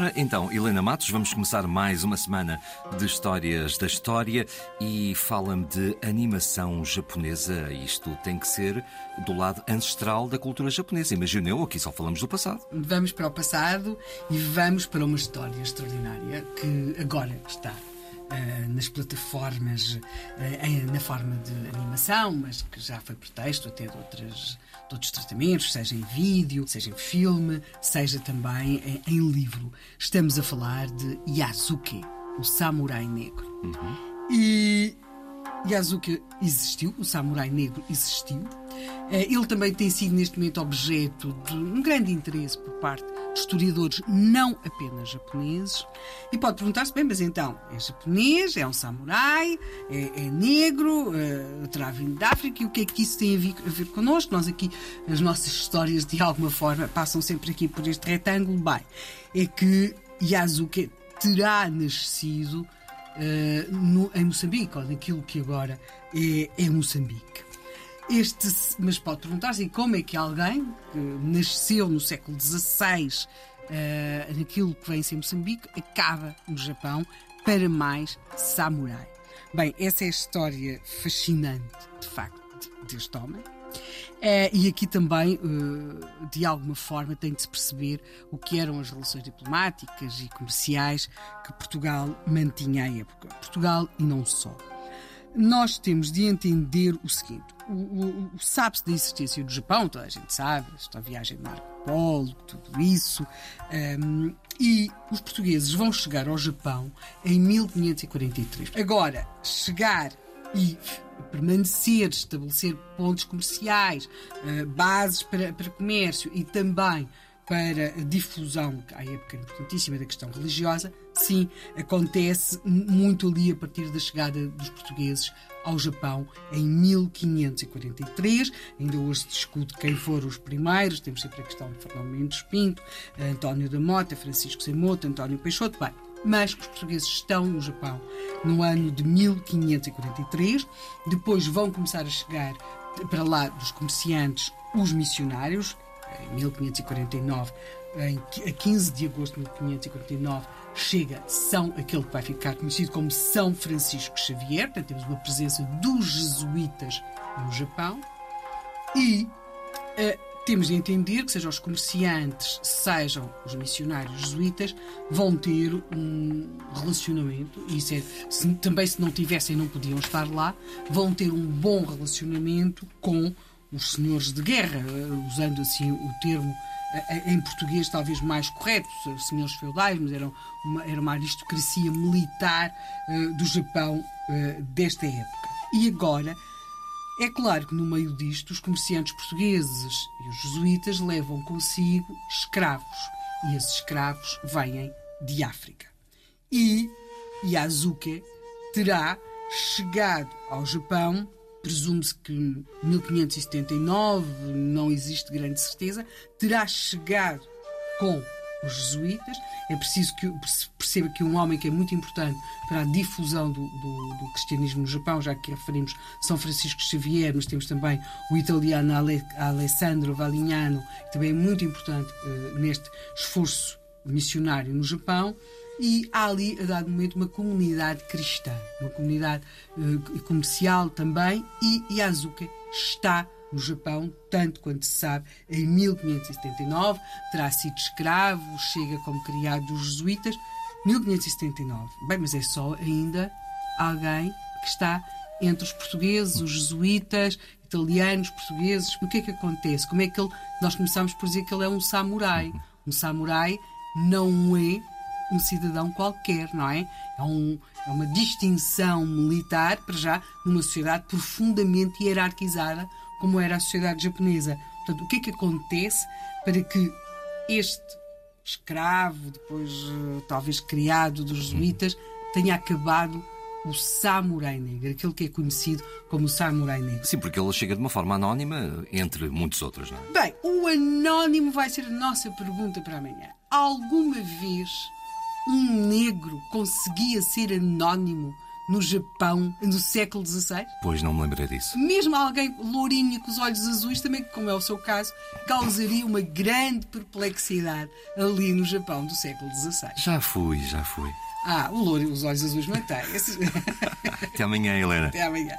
Ora, então, Helena Matos, vamos começar mais uma semana de histórias da história e fala-me de animação japonesa. Isto tem que ser do lado ancestral da cultura japonesa. Imagino eu, aqui só falamos do passado. Vamos para o passado e vamos para uma história extraordinária que agora está nas plataformas uh, na forma de animação, mas que já foi pretexto até de, outras, de outros tratamentos, seja em vídeo, seja em filme, seja também em, em livro. Estamos a falar de Yasuke, o samurai negro. Uhum. E Yasuke existiu, o samurai negro existiu. Eh, ele também tem sido neste momento objeto de um grande interesse por parte historiadores não apenas japoneses. E pode perguntar-se, bem, mas então, é japonês, é um samurai, é, é negro, é, terá vindo da África, e o que é que isso tem a ver, a ver connosco? Nós aqui, as nossas histórias de alguma forma passam sempre aqui por este retângulo. Bem, é que Yasuke terá nascido uh, no, em Moçambique, ou naquilo que agora é, é Moçambique. Este, mas pode perguntar-se como é que alguém que nasceu no século XVI, uh, naquilo que vem ser Moçambique, acaba no Japão para mais samurai. Bem, essa é a história fascinante, de facto, deste homem. Uh, e aqui também, uh, de alguma forma, tem de se perceber o que eram as relações diplomáticas e comerciais que Portugal mantinha à época. Portugal e não só nós temos de entender o seguinte: o, o, o sabe-se da existência do Japão, toda a gente sabe, esta viagem de Marco Polo, tudo isso, um, e os portugueses vão chegar ao Japão em 1543. Agora, chegar e permanecer, estabelecer pontos comerciais, uh, bases para, para comércio e também para a difusão, à época importantíssima, da questão religiosa, sim, acontece muito ali a partir da chegada dos portugueses ao Japão em 1543. Ainda hoje se discute quem foram os primeiros, temos sempre a questão de Fernão Mendes Pinto, António da Mota, Francisco Semoto, António Peixoto. Bem, mas os portugueses estão no Japão no ano de 1543. Depois vão começar a chegar para lá dos comerciantes os missionários, em 1549, em, a 15 de agosto de 1549, chega São, aquele que vai ficar conhecido como São Francisco Xavier, portanto temos uma presença dos jesuítas no Japão, e uh, temos de entender que, sejam os comerciantes, sejam os missionários jesuítas, vão ter um relacionamento, e isso é, se, também se não tivessem, não podiam estar lá, vão ter um bom relacionamento com os senhores de guerra, eh, usando assim o termo eh, eh, em português talvez mais correto, os senhores feudais, mas eram uma, era uma aristocracia militar do Japão desta época. E agora, é claro que no meio disto, os comerciantes portugueses e os jesuítas levam consigo escravos, e esses escravos vêm de África. E Yazuke terá chegado ao Japão presume-se que 1579, não existe grande certeza, terá chegado com os jesuítas. É preciso que perceba que um homem que é muito importante para a difusão do, do, do cristianismo no Japão, já que referimos São Francisco Xavier, mas temos também o italiano Ale, Alessandro Valignano, que também é muito importante uh, neste esforço missionário no Japão e há ali, a dado momento, uma comunidade cristã, uma comunidade uh, comercial também, e Yazuka está no Japão, tanto quanto se sabe, em 1579, terá sido escravo, chega como criado dos jesuítas, 1579. Bem, mas é só ainda alguém que está entre os portugueses, os jesuítas, italianos, portugueses. O que é que acontece? Como é que ele. Nós começamos por dizer que ele é um samurai. Um samurai não é um cidadão qualquer, não é? É, um, é uma distinção militar, para já, numa sociedade profundamente hierarquizada, como era a sociedade japonesa. Portanto, o que é que acontece para que este escravo, depois eh, talvez criado dos jesuítas, tenha acabado o samurai negro, aquele que é conhecido como o samurai negro. Sim, porque ele chega de uma forma anónima, entre muitos outros, não é? Bem, o anónimo vai ser a nossa pergunta para amanhã. Alguma vez um negro conseguia ser anónimo no Japão no século XVI? Pois não me lembrei disso. Mesmo alguém lourinho com os olhos azuis, também, como é o seu caso, causaria uma grande perplexidade ali no Japão do século XVI. Já fui, já fui. Ah, o louro, os olhos azuis mantém. Até amanhã, Helena. Até amanhã.